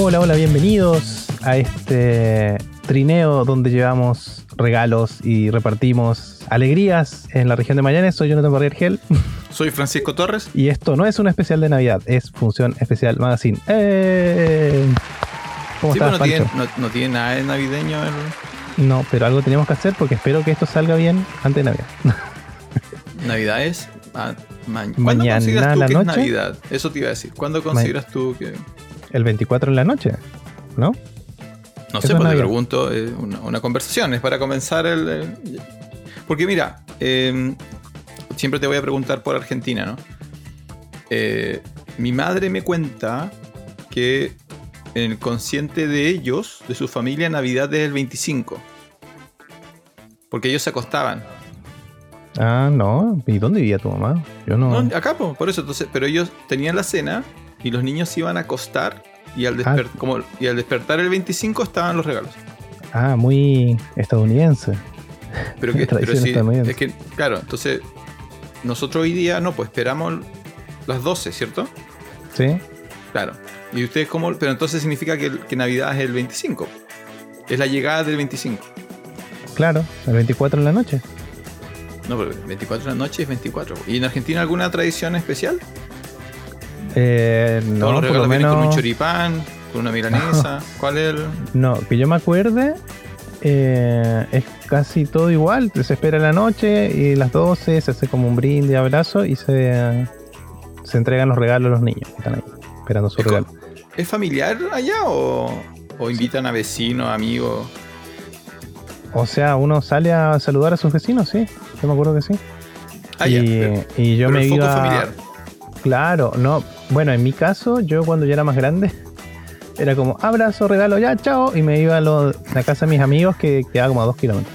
Hola, hola, bienvenidos a este trineo donde llevamos regalos y repartimos alegrías en la región de Magallanes. Soy Jonathan Barriergel Soy Francisco Torres. y esto no es un especial de Navidad, es Función Especial Magazine. ¡Eh! ¿Cómo Sí, estás, pero no tiene, no, no tiene nada de navideño. el- No, pero algo tenemos que hacer porque espero que esto salga bien antes de Navidad. Navidad es. ah, ma- ¿Cuándo Mañana consideras tú la que noche. es Navidad? Eso te iba a decir. ¿Cuándo consideras tú que.? El 24 en la noche, ¿no? No sé, es pues te pregunto. eh, una, una conversación, es para comenzar el. el- porque mira, eh, siempre te voy a preguntar por Argentina, ¿no? Eh, mi madre me cuenta que en el consciente de ellos, de su familia, Navidad es el 25. Porque ellos se acostaban. Ah, no. ¿Y dónde vivía tu mamá? Yo no. No, acá, po, por eso. Entonces, pero ellos tenían la cena y los niños se iban a acostar y al, Ah. como, y al despertar el 25 estaban los regalos. Ah, muy estadounidense. Pero que, pero sí, estadounidense. es que, claro, entonces nosotros hoy día no, pues esperamos las 12, ¿cierto? ¿Sí? Claro. Y ustedes cómo, pero entonces significa que, que Navidad es el 25. Es la llegada del 25. Claro, el 24 en la noche. No, pero 24 de la noche es 24. ¿Y en Argentina alguna tradición especial? Eh, Todos no, los por lo regalos vienen con un menos. choripán, con una milanesa. ¿Cuál es el...? No, que yo me acuerde, eh, es casi todo igual. Se espera la noche y las 12 se hace como un brindis, abrazo y se, se entregan los regalos a los niños que están ahí, esperando su Es regalo. ¿Es familiar allá o, o invitan a vecinos, amigos? O sea, uno sale a saludar a sus vecinos, sí. Yo me acuerdo que sí. Ah, y, ya, pero- y yo pero me el foco iba. familiar. Claro, no. Bueno, en mi caso, yo cuando ya era más grande, era como abrazo, regalo, ya, chao. Y me iba a, lo- a la casa de mis amigos que quedaba como a dos kilómetros.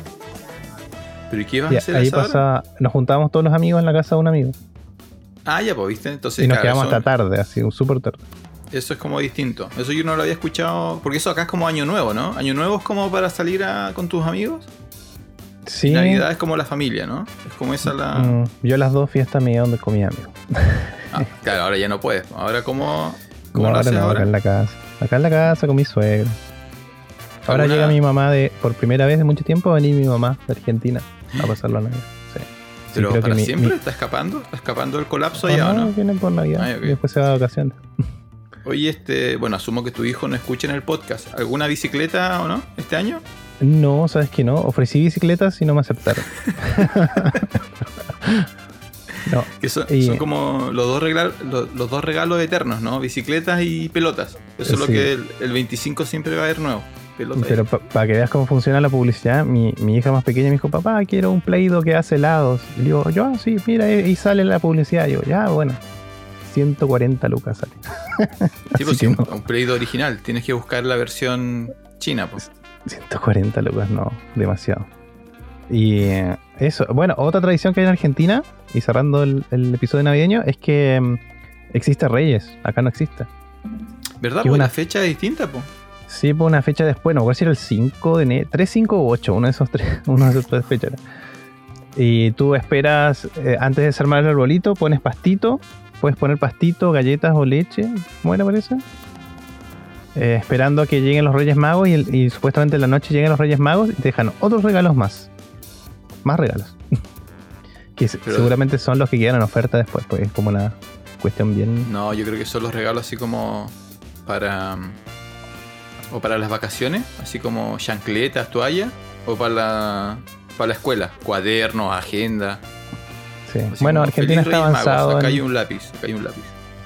¿Pero y qué Y a hacer ahí pasaba, nos juntábamos todos los amigos en la casa de un amigo. Ah, ya, pues, ¿viste? Entonces, y nos quedamos hasta tarde, así, súper tarde. eso es como distinto. Eso yo no lo había escuchado, porque eso acá es como Año Nuevo, ¿no? Año Nuevo es como para salir a- con tus amigos. Sí. Navidad es como la familia, ¿no? Es como esa la... mm, yo las dos fiestas me iba donde comía amigos. Ah, claro, ahora ya no puedes. Ahora, ¿cómo, cómo No, ahora no, ahora? acá en la casa. Acá en la casa con mi suegro. Ahora ¿Alguna- llega mi mamá de, por primera vez de mucho tiempo, va a venir mi mamá de Argentina a pasarlo a Navidad. Sí. ¿Pero para mi- siempre? mi- ¿Está escapando? ¿Está escapando del colapso allá o no, viene por Navidad Ah, y después se va de vacaciones. Oye, este... Bueno, asumo que tu hijo no escucha en el podcast. ¿Alguna bicicleta o no este año? No, sabes que no. Ofrecí bicicletas y no me aceptaron. no, Que son, Y- son como los dos, regalos, los, los dos regalos eternos, ¿no? Bicicletas y pelotas. Eso es lo que el, el 25 siempre va a haber nuevo. Pelota pero para que veas cómo funciona la publicidad, mi, mi hija más pequeña me dijo, papá, quiero un Play-Doh que hace helados. Y le digo, yo, ah, sí, mira, y y sale la publicidad. Y digo, ya, bueno. 140 lucas sale. Sí, pues no. un Play-Doh original. Tienes que buscar la versión china, pues. 140 lucas, no, demasiado. Y eh, eso, bueno, otra tradición que hay en Argentina, y cerrando el, el episodio navideño, es que mm, existe Reyes, acá no existe. ¿Verdad? Qué Porque buena- la fecha distinta, pues. Sí, por una fecha después, no acuerdo si era el 5 de enero, 3, 5 o 8, uno de esos tres, uno de esos tres fechas. Y tú esperas, eh, antes de desarmar el arbolito, pones pastito, puedes poner pastito, galletas o leche, ¿cómo era parece? Eh, esperando a que lleguen los Reyes Magos y, el- y supuestamente en la noche lleguen los Reyes Magos y te dejan otros regalos más. Más regalos. que Pero- seguramente son los que quedan en oferta después, pues es como una cuestión bien... No, yo creo que son los regalos así como para. mm, O para las vacaciones, así como chancletas, toallas. O para la, para la escuela, cuadernos, agenda. sí. Bueno, Argentina "Feliz está Magos, avanzado Acá en- hay un lápiz, acá hay un lápiz.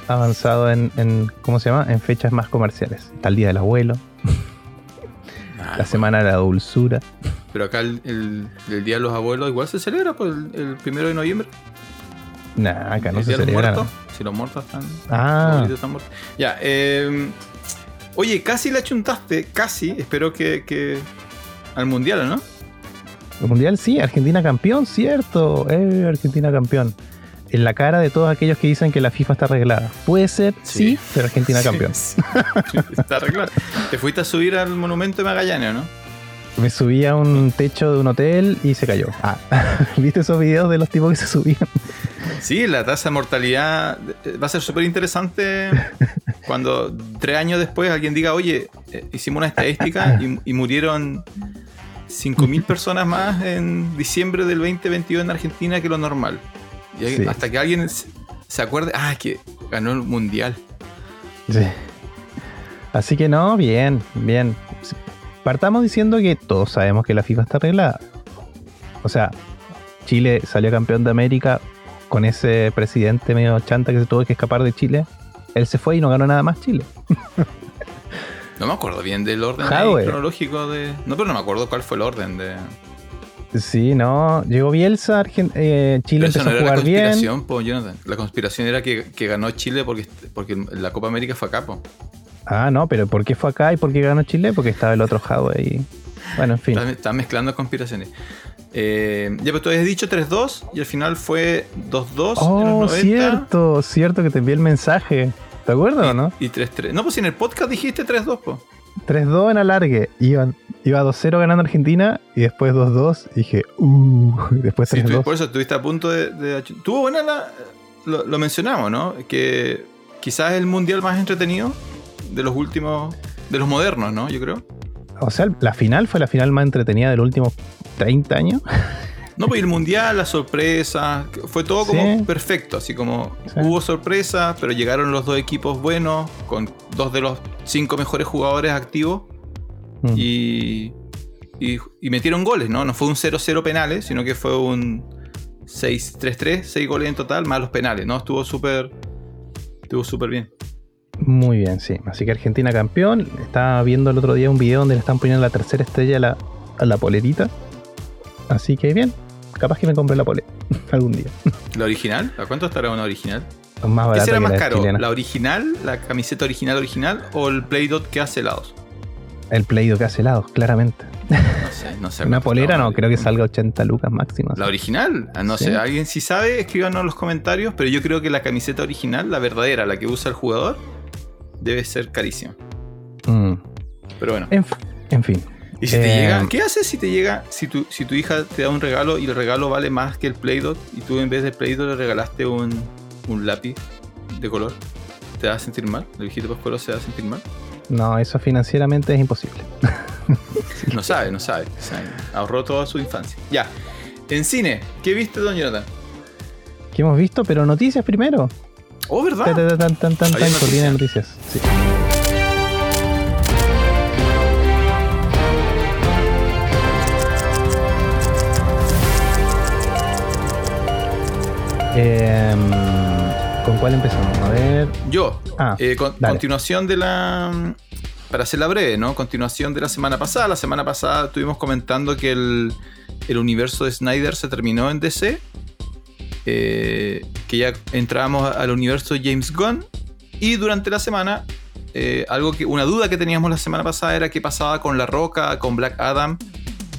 avanzado en, en- ¿cómo se llama? En fechas más comerciales. Está el Día del Abuelo, Ah, la Semana de la Dulzura. Pero acá el, el- el Día de los Abuelos igual se celebra pues, el, el primero de noviembre. Nah, acá no el se Día celebra. Muertos. Si los muertos están. Ah, abuelitos están muertos. Ya, eh, oye, casi la chuntaste, casi. Espero que, que al mundial, ¿no? el Mundial sí, Argentina campeón, cierto. Eh, Argentina campeón. En la cara de todos aquellos que dicen que la FIFA está arreglada. Puede ser, sí, Sí. pero Argentina campeón. Sí, sí. Está arreglado. Te fuiste a subir al monumento de Magallanes, ¿no? Me subí a un techo de un hotel y se cayó. Ah, ¿viste esos videos de los tipos que se subían? Sí, la tasa de mortalidad eh, va a ser súper interesante cuando tres años después alguien diga, oye, eh, hicimos una estadística y, y murieron 5.000 personas más en diciembre del 2022 en Argentina que lo normal. Y ahí- Sí. hasta que alguien se se acuerde, ah, que ganó el mundial. Sí. Así que no, bien, bien. Partamos diciendo que todos sabemos que la FIFA está arreglada. O sea, Chile salió campeón de América con ese presidente medio chanta que se tuvo que escapar de Chile. Él se fue y no ganó nada más Chile. No me acuerdo bien del orden cronológico de. No, pero no me acuerdo cuál fue el orden de. Sí, no. Llegó Bielsa, Argen- eh, Chile empezó no a la jugar bien. conspiración, po, Jonathan. La conspiración era que, que ganó Chile porque, porque la Copa América fue acá, po. Ah, no, pero ¿por qué fue acá y por qué ganó Chile? Porque estaba el otro Jadwe ahí. Bueno, en fin. Estás, estás mezclando conspiraciones. Eh, ya, pero tú habías dicho 3-2 y al final fue 2-2 en los Oh, 90. cierto, cierto que te envié el mensaje. ¿Te acuerdas o no? Y 3-3. No, pues si en el podcast dijiste 3-2, po. 3-2 en alargue. Iban, iba 2-0 ganando Argentina y después 2-2. Y dije, uh, después Sí, 3-2. tú- por eso estuviste a punto de. de- Tuvo buena la. Lo, lo mencionamos, ¿no? Que quizás es el mundial más entretenido de los últimos. De los modernos, ¿no? Yo creo. O sea, la final fue la final más entretenida de los últimos 30 años. No, pues el mundial, las sorpresas, fue todo como Sí. perfecto, así como Sí. hubo sorpresas, pero llegaron los dos equipos buenos, con dos de los cinco mejores jugadores activos Mm. y, y, y metieron goles, ¿no? No fue un 0-0 penales, sino que fue un 6-3-3, 6 goles en total, más los penales, ¿no? Estuvo súper estuvo súper bien. Muy bien, sí. Así que Argentina campeón. Estaba viendo el otro día un video donde le están poniendo la tercera estrella a la, a la polerita. Así que bien. Capaz que me compre la polera algún día. ¿La original? ¿A cuánto estará una original? Más ¿Qué barata será que más la caro? chilena. ¿La original, la camiseta original original o el Play-Dot que hace helados? El Play-Doh que hace helados, claramente. No sé, no sé. Una polera no, creo que salga 80 lucas máximo. ¿La original? Ah, No Sí. sé, alguien si sabe, escríbanos en los comentarios, pero yo creo que la camiseta original, la verdadera, la que usa el jugador, debe ser carísima. Mm. Pero bueno. En, fin. ¿Y si te llega? ¿Qué haces si te llega, si tu, si tu hija te da un regalo y el regalo vale más que el Play-Dot y tú en vez del Play-Dot le regalaste un, un lápiz de color? ¿Te vas a sentir mal? ¿El viejito Pascualo se va a sentir mal? No, eso financieramente es imposible. No sabe, no sabe. Ahorró toda su infancia. Ya. En cine, ¿qué viste, don Jonathan? ¿Qué hemos visto? Pero noticias primero. Oh, ¿verdad? Tan, tan, tan, tan, noticias. Sí. Em, ¿Con cuál empezamos? A ver. Yo, Ah, eh, con- continuación de la. Para hacerla breve, ¿no? Continuación de la semana pasada. La semana pasada estuvimos comentando que el, el universo de Snyder se terminó en DC. Eh, que ya entramos al universo de James Gunn. Y durante la semana, eh, algo que, una duda que teníamos la semana pasada era qué pasaba con La Roca, con Black Adam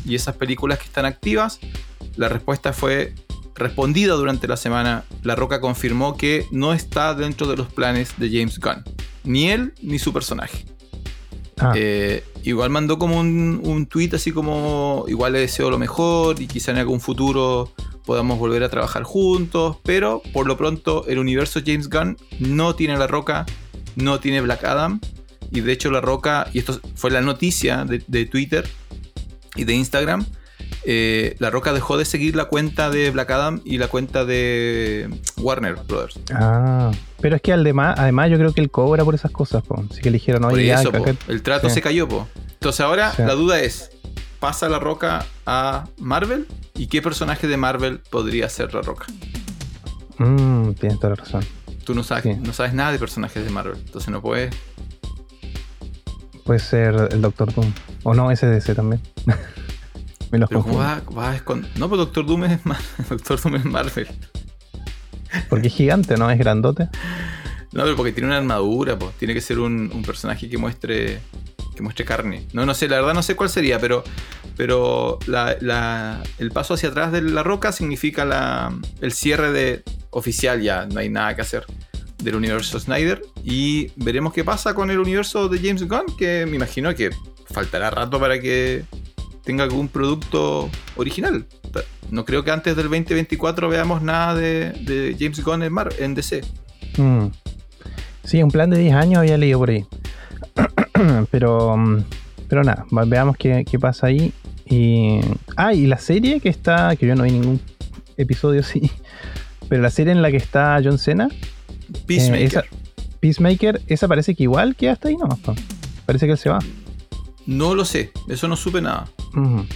y esas películas que están activas. La respuesta fue respondida durante la semana. La Roca confirmó que no está dentro de los planes de James Gunn. Ni él ni su personaje. Ah, Eh, igual mandó como un, un tweet así como igual le deseo lo mejor y quizá en algún futuro podamos volver a trabajar juntos, pero por lo pronto el universo James Gunn no tiene La Roca, no tiene Black Adam y de hecho La Roca, y esto fue la noticia de, de Twitter y de Instagram, eh, La Roca dejó de seguir la cuenta de Black Adam y la cuenta de Warner Brothers. ah, pero es que además, además yo creo que él cobra por esas cosas. po. Así que po, caca- el trato Sí. se cayó, po. Entonces ahora Sí. la duda es, ¿pasa la roca a Marvel? ¿Y qué personaje de Marvel podría ser la roca? Mm, tienes toda la razón. Tú no sabes, Sí. no sabes nada de personajes de Marvel, entonces no puedes... Puede ser el Doctor Doom. O no, SDC también. Me los Pero ¿cómo confundo. vas, vas a escon- No, pues Doctor Doom es, Mar- Doctor Doom es Marvel. Porque es gigante, ¿no? Es grandote. No, pero porque tiene una armadura, pues. Tiene que ser un, un personaje que muestre que muestre carne. No, no sé, la verdad no sé cuál sería, pero, pero el paso hacia atrás de la roca significa la, el cierre de oficial ya, no hay nada que hacer del universo Snyder. Y veremos qué pasa con el universo de James Gunn, que me imagino que faltará rato para que tenga algún producto original. No creo que antes del 2024 veamos nada de, de James Gunn en, Mar en DC. Mm. Sí, un plan de 10 años había leído por ahí. pero, mm, pero nada, veamos qué, qué pasa ahí. Y, ah, y la serie que está, que yo no vi ningún episodio, sí. Pero la serie en la que está John Cena, Peacemaker. eh, esa- Peacemaker, esa parece que igual que hasta ahí nomás. Parece que él se va. No lo sé, eso no supe nada.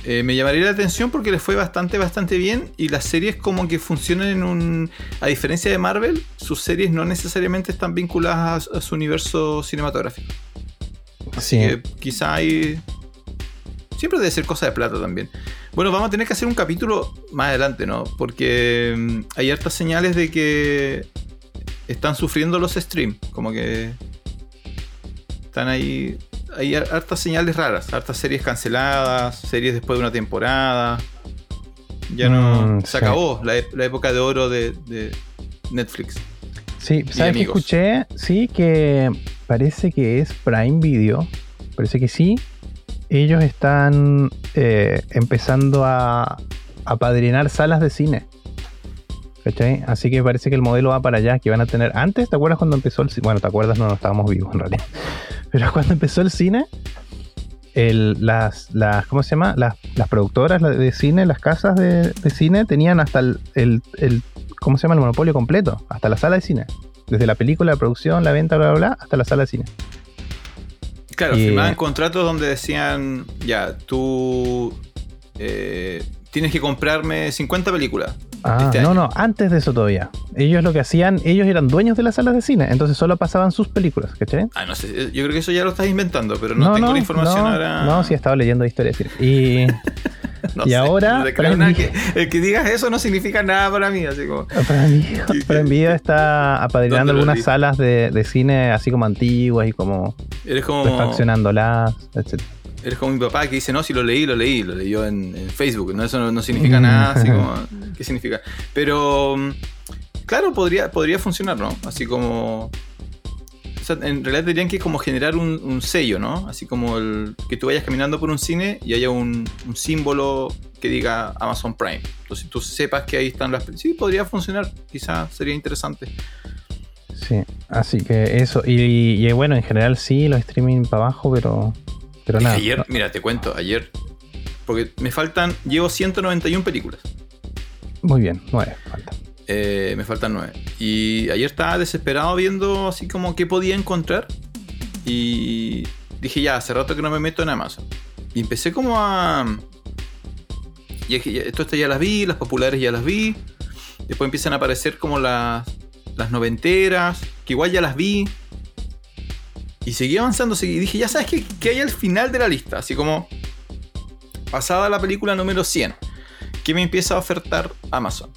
Eh, me llamaría la atención porque les fue bastante, bastante bien. Y las series como que funcionan en un... A diferencia de Marvel, sus series no necesariamente están vinculadas a, a su universo cinematográfico. Sí. Que quizá hay... Siempre debe ser cosa de plata también. Bueno, vamos a tener que hacer un capítulo más adelante, ¿no? Porque mm, hay hartas señales de que están sufriendo los streams. Como que están ahí. Hay har- hartas señales raras, hartas series canceladas, series después de una temporada. Ya no. Mm, se sí. acabó la, época de oro de, de Netflix. Sí, ¿sabes amigos. escuché? Sí, que parece que es Prime Video. Parece que sí. Ellos están eh, empezando a apadrinar salas de cine. ¿Cachai? Así que parece que el modelo va para allá, que van a tener... Antes, ¿te acuerdas cuando empezó el cine? Bueno, ¿te acuerdas? No, no estábamos vivos en realidad. Pero cuando empezó el cine, el- las, las, ¿cómo se llama? Las, productoras de cine, las casas de, cine, tenían hasta el- ¿cómo se llama? El monopolio completo, hasta la sala de cine. Desde la película, la producción, la venta, bla, bla, bla, hasta la sala de cine. Claro, Y- firmaban contratos donde decían, ya, tú eh, tienes que comprarme 50 películas. Ah, Este no, no, antes de eso todavía. Ellos lo que hacían, ellos eran dueños de las salas de cine, entonces solo pasaban sus películas, ¿cachai? Ah, no sé, yo creo que eso ya lo estás inventando, pero no, tengo la información no, ahora. No, sí, he estado leyendo historia de cine. Y No y sé, ahora, no creo nada Video- que, el que digas eso no significa nada para mí, así como. Prime Video, Prime Video está apadrinando ¿Dónde lo algunas salas de, de cine así como antiguas y como Eres como, refaccionándolas, etc. eres como mi papá que dice, no, si lo leí, lo leí, lo leyó en, en Facebook, no, eso no, no significa nada, así como, ¿qué significa? Pero, mm, claro, podría, podría funcionar, ¿no? Así como... sea, en realidad tendrían que como generar un, un sello, ¿no? Así como el, que tú vayas caminando por un cine y haya un, un símbolo que diga Amazon Prime. Entonces tú sepas que ahí están las... Sí, podría funcionar, quizás sería interesante. Sí, así que eso. Y, y bueno, en general sí, los streaming para abajo, pero, pero Es nada. ayer, mira, te cuento, ayer... Porque me faltan, llevo 191 películas. Muy bien, nueve, falta. Eh, me faltan nueve. Y ayer estaba desesperado viendo así como qué podía encontrar. Y dije, ya, hace rato que no me meto en Amazon. Y empecé como a... Y que esto ya las vi, las populares ya las vi. Después empiezan a aparecer como las, las noventeras, que igual ya las vi. Y seguí avanzando, seguí. Y dije, ya sabes qué, ¿Qué hay al final de la lista. Así como pasada la película número 100. ¿Qué me empieza a ofertar Amazon?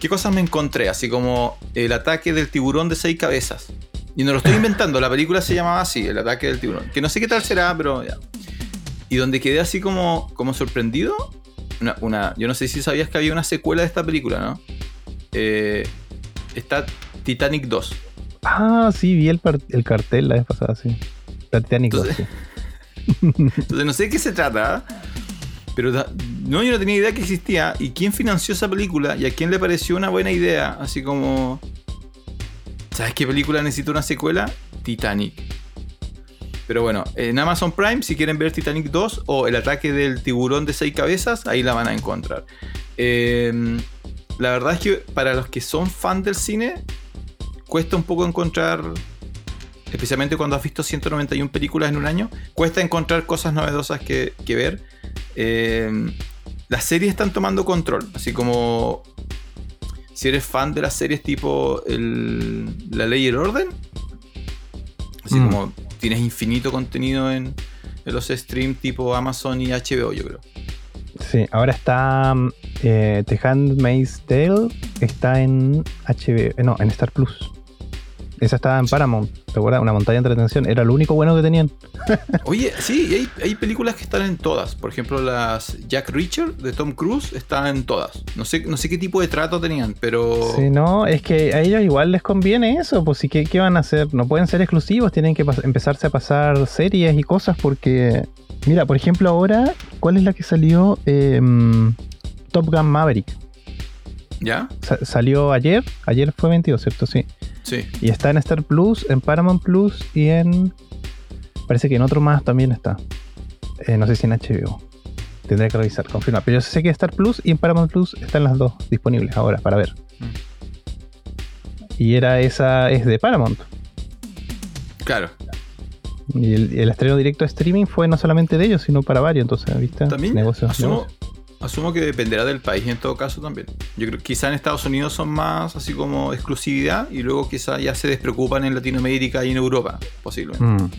¿Qué cosas me encontré? Así como el ataque del tiburón de seis cabezas. Y no lo estoy inventando, la película se llamaba así, el ataque del tiburón. Que no sé qué tal será, pero ya. Y donde quedé así como, como sorprendido, una, una- yo no sé si sabías que había una secuela de esta película, ¿no? Eh, está Titanic 2. Ah, sí, vi el, cartel la vez pasada, sí. La Titanic Entonces- sí. Entonces no sé de qué se trata, ¿eh? Pero no, yo no tenía idea que existía. ¿Y quién financió esa película? ¿Y a quién le pareció una buena idea? Así como... ¿Sabes qué película necesita una secuela? Titanic. Pero bueno, en Amazon Prime, si quieren ver Titanic 2 o El ataque del tiburón de seis cabezas, ahí la van a encontrar. Eh, la verdad es que para los que son fan del cine, cuesta un poco encontrar, especialmente cuando has visto 191 películas en un año, cuesta encontrar cosas novedosas que ver. Eh, las series están tomando control, así como si eres fan de las series tipo el- La Ley y el Orden, así Mm. como tienes infinito contenido en, en los streams tipo Amazon y HBO, yo creo. Sí, ahora está mm, eh, The Handmaid's Tale, está en HBO, eh, no, en Star Plus. Esa estaba en Paramount, ¿te acuerdas? Una montaña de entretención, era lo único bueno que tenían. Oye, sí, hay, hay películas que están en todas. Por ejemplo, las Jack Reacher de Tom Cruise están en todas. No sé, no sé qué tipo de trato tenían, pero. Sí, no, es que a ellos igual les conviene eso, pues sí, ¿qué, qué van a hacer? No pueden ser exclusivos, tienen que empezarse a pasar series y cosas porque, mira, por ejemplo ahora, ¿cuál es la que salió? Em, Top Gun Maverick. ¿Ya? Sa- salió ayer, ayer fue 22, ¿cierto? Sí. Sí. Y está en Star Plus, en Paramount Plus y en. Parece que en otro más también está. Eh, no sé si en HBO. Tendré que revisar, confirmar. Pero yo sé que en Star Plus y en Paramount Plus están las dos disponibles ahora para ver. Mm. Y era esa, es de Paramount. Claro. Y el, el estreno directo de streaming fue no solamente de ellos, sino para varios. Entonces, ¿viste? También Negocios, asumo, negocios. Asumo que dependerá del país en todo caso también. Yo creo que quizá en Estados Unidos son más así como exclusividad y luego quizá ya se despreocupan en Latinoamérica y en Europa, posiblemente. Mm.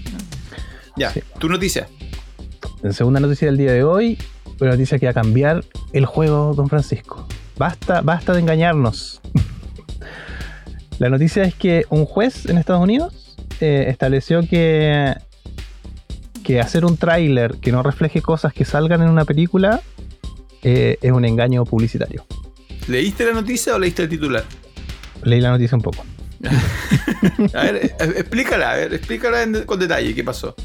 Ya, sí. tu noticia. En segunda noticia del día de hoy, una noticia que va a cambiar el juego, don Francisco. Basta, basta de engañarnos. La noticia es que un juez en Estados Unidos eh, estableció que, que hacer un tráiler que no refleje cosas que salgan en una película eh, es un engaño publicitario. ¿Leíste la noticia o leíste el titular? Leí la noticia un poco. A ver, eh, explícala, a ver, explícala en- con detalle qué pasó.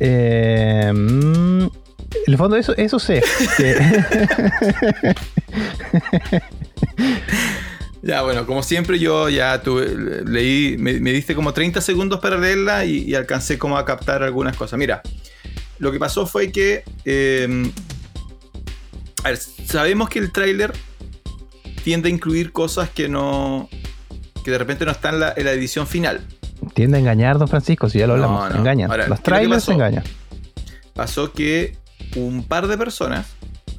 Eh, mm, en el fondo, eso, eso sé. que- Ya, bueno, como siempre yo ya tuve, leí, me, me diste como 30 segundos para leerla y, y alcancé como a captar algunas cosas. Mira, lo que pasó fue que... eh, a ver, sabemos que el tráiler tiende a incluir cosas que no... que de repente no están en la, en la edición final. Tiende a engañar, don Francisco, si ya lo No, hablamos. no. Engañan. Ahora, ¿qué Los trailers pasó? engañan. Pasó que un par de personas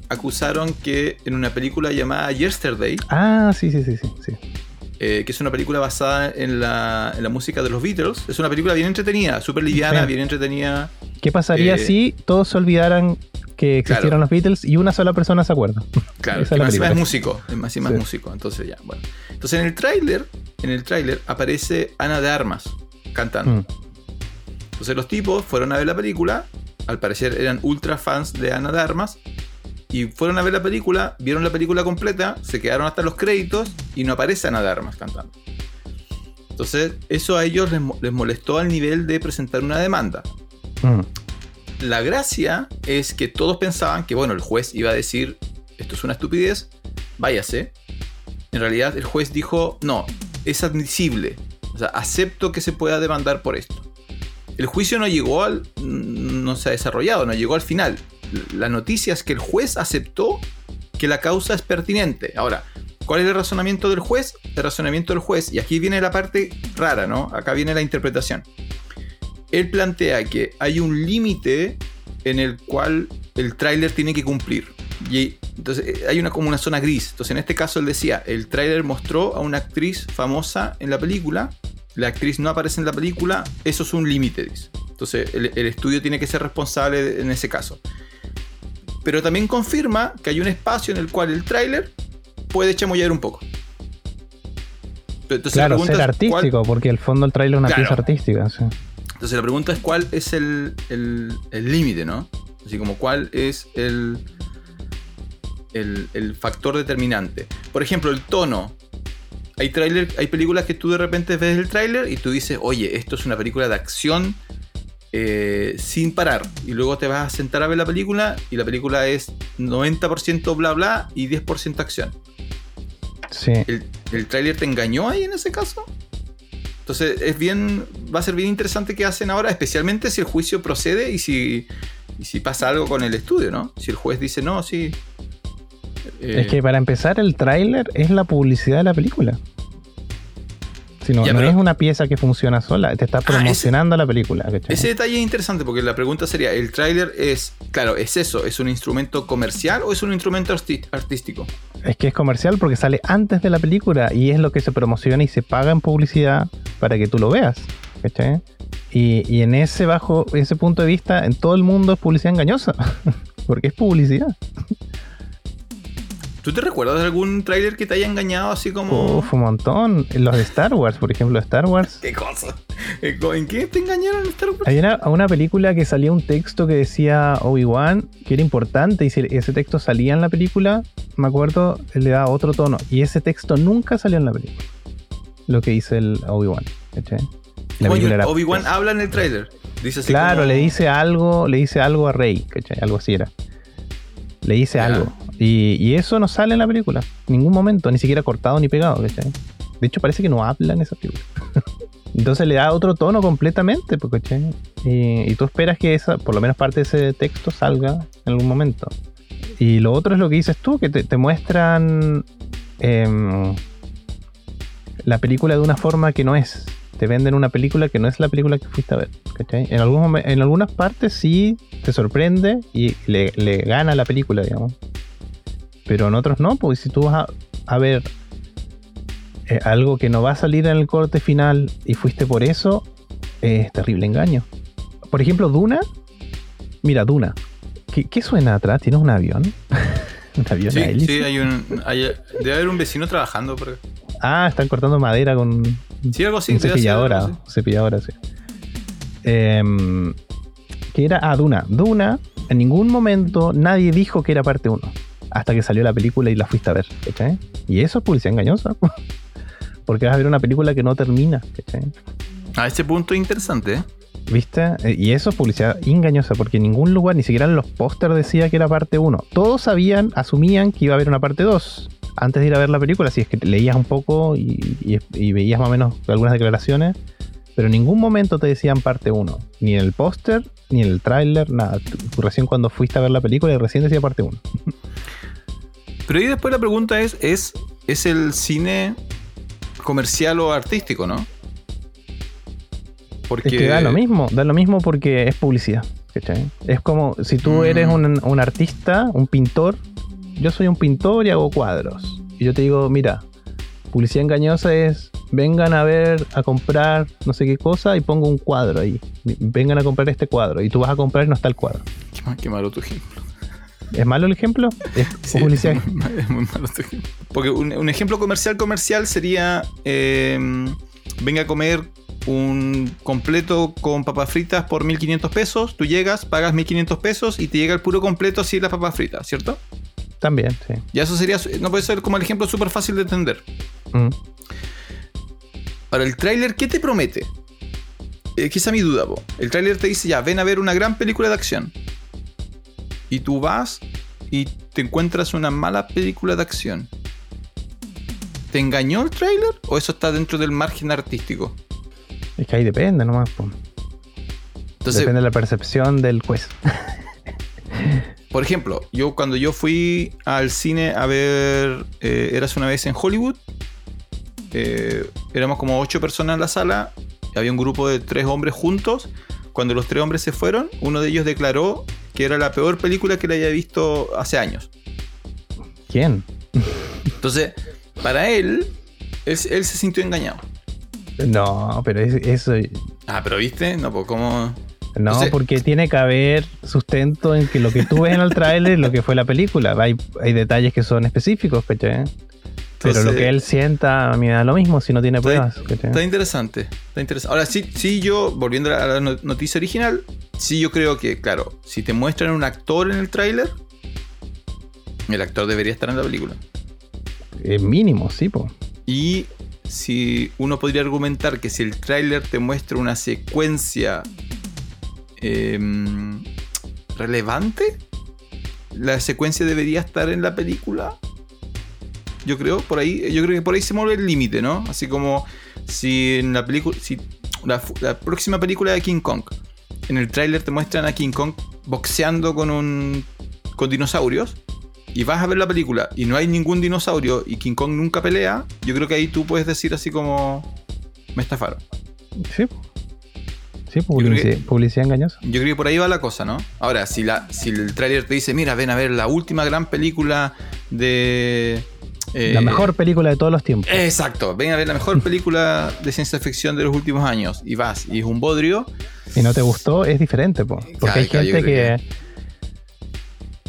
acusaron que en una película llamada Yesterday, Ah, sí, sí, sí, sí. sí. eh, que es una película basada en la, en la música de los Beatles. Es una película bien entretenida, súper liviana, bien entretenida. ¿Qué pasaría Eh, si todos se olvidaran que existieron Claro. los Beatles y una sola persona se acuerda? Claro, Esa es la más es músico, es más encima es Sí. músico. Entonces ya, bueno. Entonces en el tráiler, en el tráiler aparece Ana de Armas cantando. Mm. Entonces los tipos fueron a ver la película, al parecer eran ultra fans de Ana de Armas, y fueron a ver la película, vieron la película completa, se quedaron hasta los créditos y no aparece Ana de Armas cantando. Entonces eso a ellos les molestó al nivel de presentar una demanda. Mm. La gracia es que todos pensaban que, bueno, el juez iba a decir, esto es una estupidez, váyase. En realidad el juez dijo, no, es admisible. O sea, acepto que se pueda demandar por esto. El juicio no llegó al... no se ha desarrollado, no llegó al final. La noticia es que el juez aceptó que la causa es pertinente. Ahora, ¿cuál es el razonamiento del juez? El razonamiento del juez, y aquí viene la parte rara, ¿no? Acá viene la interpretación él plantea que hay un límite en el cual el tráiler tiene que cumplir. Y entonces eh, hay una como una zona gris. Entonces en este caso él decía, el tráiler mostró a una actriz famosa en la película, la actriz no aparece en la película, eso es un límite, dice. Entonces el, el estudio tiene que ser responsable de- en ese caso. Pero también confirma que hay un espacio en el cual el tráiler puede chamullar un poco. Entonces, la Claro, ser es, ¿cuál- artístico, porque el fondo el trailer es una Claro. pieza artística. sí. Entonces la pregunta es cuál es el el- el límite, ¿no? Así como cuál es el, el, el factor determinante. Por ejemplo, el tono. Hay, tráiler, hay películas que tú de repente ves el tráiler y tú dices, oye, esto es una película de acción eh, sin parar. Y luego te vas a sentar a ver la película y la película es 90% bla bla y 10% acción. Sí. ¿El, el tráiler te engañó ahí en ese caso? Entonces es bien, va a ser bien interesante qué hacen ahora, especialmente si el juicio procede y si, y si pasa algo con el estudio, ¿no? Si el juez dice no, sí. Es que para empezar, el tráiler es la publicidad de la película. Si no, Ya, no pero- es una pieza que funciona sola, te está ese- promocionando la película. ¿cachai? ese detalle es interesante porque la pregunta sería, ¿el tráiler es, claro, es eso, es un instrumento comercial o es un instrumento arti- artístico? Es que es comercial porque sale antes de la película y es lo que se promociona y se paga en publicidad para que tú lo veas. ¿cachai? Y, y en ese bajo, ese punto de vista, en todo el mundo es publicidad engañosa. porque es publicidad. ¿Tú te recuerdas de algún tráiler que te haya engañado así como... Uf, un montón. Los de Star Wars, por ejemplo, Star Wars. ¿Qué cosa? ¿En qué te engañaron Star Wars? Hay una, una película que salía un texto que decía Obi-Wan, que era importante, y si ese texto salía en la película, me acuerdo, le daba otro tono. Y ese texto nunca salió en la película. Lo que dice el Obi-Wan. Obi-Wan habla en el tráiler. Dice así Claro, como- le dice algo, le dice algo a Rey, ¿cachai? Algo así era. Le dice algo. Y, eso no sale en la película. En ningún momento, ni siquiera cortado ni pegado, ¿cachai? De hecho, parece que no habla en esa película. Entonces le da otro tono completamente, pues. Y, tú esperas que esa, por lo menos parte de ese texto salga en algún momento. Y lo otro es lo que dices tú, que te, muestran em, la película de una forma que no es. Te venden una película que no es la película que fuiste a ver. En, algún en algunas partes sí te sorprende y le gana la película, digamos. Pero en otros no, porque si tú vas a, a ver eh, algo que no va a salir en el corte final y fuiste por eso, es terrible engaño. Por ejemplo, Duna. Mira, Duna. ¿Qué, qué suena atrás? ¿Tienes un avión? ¿Un avión a Sí, hélice? sí, hay un. hay- debe haber un vecino trabajando. Pero, Ah, están cortando madera con sí, algo así. cepilladora. algo así. Cepilladora, sí. Em, ¿Qué era? Ah, Duna. Duna, en ningún momento nadie dijo que era parte 1. Hasta que salió la película y la fuiste a ver. ¿cachai? Y eso es publicidad engañosa. Porque vas a ver una película que no termina. ¿cachai? A este punto es interesante, ¿eh? ¿Viste? Eh, Y eso es publicidad engañosa, porque en ningún lugar, ni siquiera en los pósters decía que era parte 1. Todos sabían, asumían que iba a haber una parte 2 antes de ir a ver la película, si es que leías un poco y, y- y veías más o menos algunas declaraciones, pero en ningún momento te decían parte 1, ni en el póster, ni en el tráiler, nada. Recién cuando fuiste a ver la película y recién decía parte 1. Pero ahí después la pregunta es: ¿es, ¿es el cine comercial o artístico, no? Porque. Es que da lo mismo, da lo mismo porque es publicidad. ¿cachai? Es como si tú Mm. eres un, un artista, un pintor, yo soy un pintor y hago cuadros. Y yo te digo, mira, publicidad engañosa es vengan a ver, a comprar no sé qué cosa y pongo un cuadro ahí. Vengan a comprar este cuadro y tú vas a comprar y no está el cuadro. Qué malo tu ejemplo. ¿Es malo el ejemplo? Es Sí, publicidad. Es, muy, malo tu ejemplo. Porque un, un ejemplo comercial comercial sería eh, venga a comer un completo con papas fritas por 1500 pesos, tú llegas, pagas 1500 pesos y te llega el puro completo así las papas fritas, ¿cierto? También, sí. Ya eso sería, no puede ser como el ejemplo súper fácil de entender. Mm. Ahora, el tráiler, ¿qué te promete? Eh, que esa es mi duda, po. El tráiler te dice ya, ven a ver una gran película de acción. Y tú vas y te encuentras una mala película de acción. ¿Te engañó el tráiler o eso está dentro del margen artístico? Es que ahí depende nomás. po. Entonces, depende de la percepción del juez. por ejemplo, yo cuando yo fui al cine a ver eh, Eras una vez en Hollywood, eh, éramos como ocho personas en la sala, había un grupo de tres hombres juntos. Cuando los tres hombres se fueron, uno de ellos declaró que era la peor película que le había visto hace años. ¿Quién? Entonces, para él, él, él se sintió engañado. No, pero es- eso Ah, pero viste, no, pues como... No, Entonces- porque tiene que haber sustento en que lo que tú ves en el tráiler es lo que fue la película. Hay, hay detalles que son específicos, ¿cachai? Pero lo que él sienta a mí me da lo mismo si no tiene Está- pruebas. Está interesante. Está interesante. Ahora, sí, sí, yo, volviendo a la no- noticia original, sí, yo creo que, claro, si te muestran un actor en el tráiler, el actor debería estar en la película. Es mínimo, sí, po. Y si uno podría argumentar que si el tráiler te muestra una secuencia em, relevante, la secuencia debería estar en la película. Yo creo, por ahí, yo creo que por ahí se mueve el límite, ¿no? Así como si en la película, si la, próxima película de King Kong, en el tráiler te muestran a King Kong boxeando con un con dinosaurios y vas a ver la película y no hay ningún dinosaurio y King Kong nunca pelea, yo creo que ahí tú puedes decir así como me estafaron. Sí. Sí, publicidad, que- publicidad engañosa. Yo creo que por ahí va la cosa, ¿no? Ahora, si, la, si el tráiler te dice, mira, ven a ver la última gran película de... eh, La mejor película de todos los tiempos. Exacto, ven a ver la mejor película de ciencia ficción de los últimos años y vas y es un bodrio. y no te gustó, es diferente, po. Porque Claro, hay claro, gente que.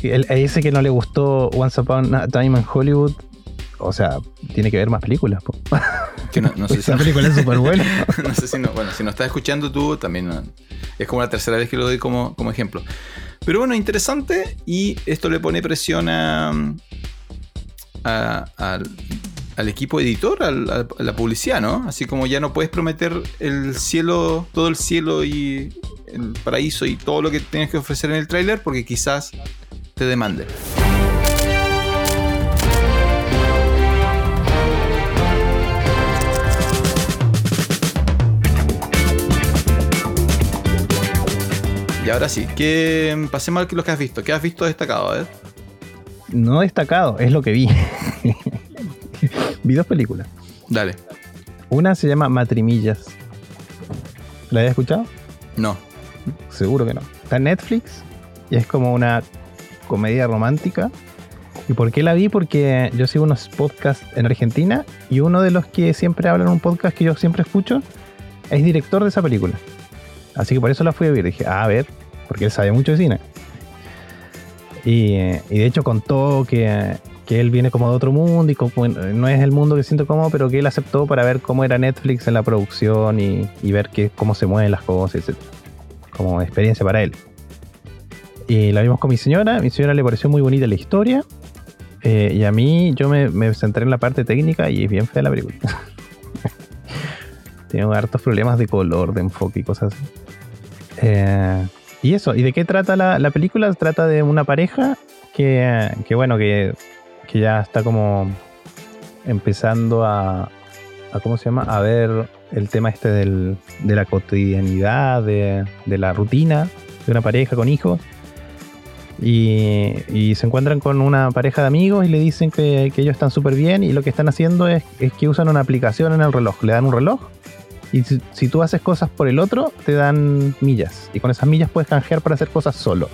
que el- ese que no le gustó Once Upon a Time in Hollywood. O sea, tiene que ver más películas, po. Que no, no sé si, Esa película es súper buena. no sé si no, bueno, si no estás escuchando tú, también no- es como la tercera vez que lo doy como, como ejemplo. Pero bueno, interesante y esto le pone presión a, a, al equipo editor, a la publicidad, ¿no? Así como ya no puedes prometer el cielo, todo el cielo y el paraíso y todo lo que tienes que ofrecer en el tráiler porque quizás te demande. Y ahora sí, que mm, pasemos a lo que has visto. ¿Qué has visto destacado? Eh? No destacado, es lo que vi. vi dos películas. Dale. Una se llama Matrimillas. ¿La habías escuchado? No. Seguro que no. Está en Netflix y es como una comedia romántica. ¿Y por qué la vi? Porque yo sigo unos podcasts en Argentina y uno de los que siempre hablan en un podcast que yo siempre escucho es director de esa película. Así que por eso la fui a ver. Dije, ah, a ver, porque él sabe mucho de cine. Y, y de hecho contó que, que, él viene como de otro mundo y no es el mundo que siento como, pero que él aceptó para ver cómo era Netflix en la producción y, ver que, cómo se mueven las cosas, etc. Como experiencia para él. Y la vimos con mi señora. Mi señora le pareció muy bonita la historia. Eh, y a mí, yo me, me, centré en la parte técnica y es bien fea la película. Tiene hartos problemas de color, de enfoque y cosas así. Eh, y eso, ¿y de qué trata la, la película? Trata de una pareja que, bueno, que, ya está como empezando a, ¿cómo se llama? A ver el tema este del, de la cotidianidad, de, de la rutina de una pareja con hijos. Y, y, se encuentran con una pareja de amigos y le dicen que, ellos están súper bien y lo que están haciendo es, que usan una aplicación en el reloj. Le dan un reloj y si, tú haces cosas por el otro, te dan millas. Y con esas millas puedes canjear para hacer cosas solo.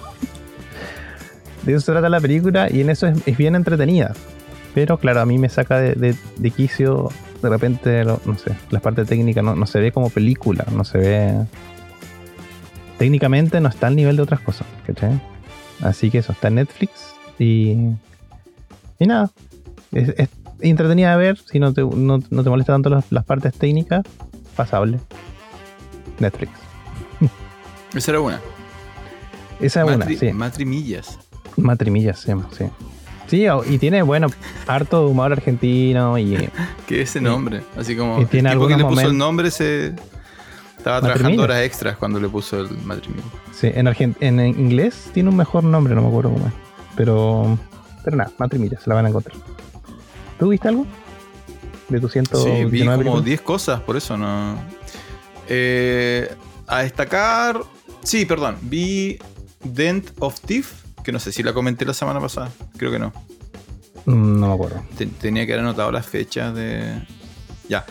De eso se trata la película y en eso es, bien entretenida. Pero claro, a mí me saca de, quicio de repente, no, sé, la parte técnica no, no se ve como película, no se ve... Técnicamente no está al nivel de otras cosas, ¿cachai? Así que eso está en Netflix y. Y nada. Es, entretenida de ver. Si no te, no, te molesta tanto las, partes técnicas, pasable. Netflix. Esa era una. Esa es una, sí. Matrimillas. Matrimillas se llama, sí. Sí, y tiene, bueno, harto humor argentino y. ¿Qué es ese nombre? Así como. Y tiene el tipo que le puso el nombre se. Estaba trabajando horas extras cuando le puso el matrimonio. Sí, en, Argent en inglés tiene un mejor nombre, no me acuerdo cómo es. Pero, pero nada, matrimilla, se la van a encontrar. ¿Tú viste algo? De tu ciento Sí, vi como 10 cosas, por eso no. Eh, a destacar. Sí, perdón. Vi Dent of Thief, que no sé si la comenté la semana pasada. Creo que no. Mm, No me acuerdo. Ten tenía que haber anotado las fechas de. Ya.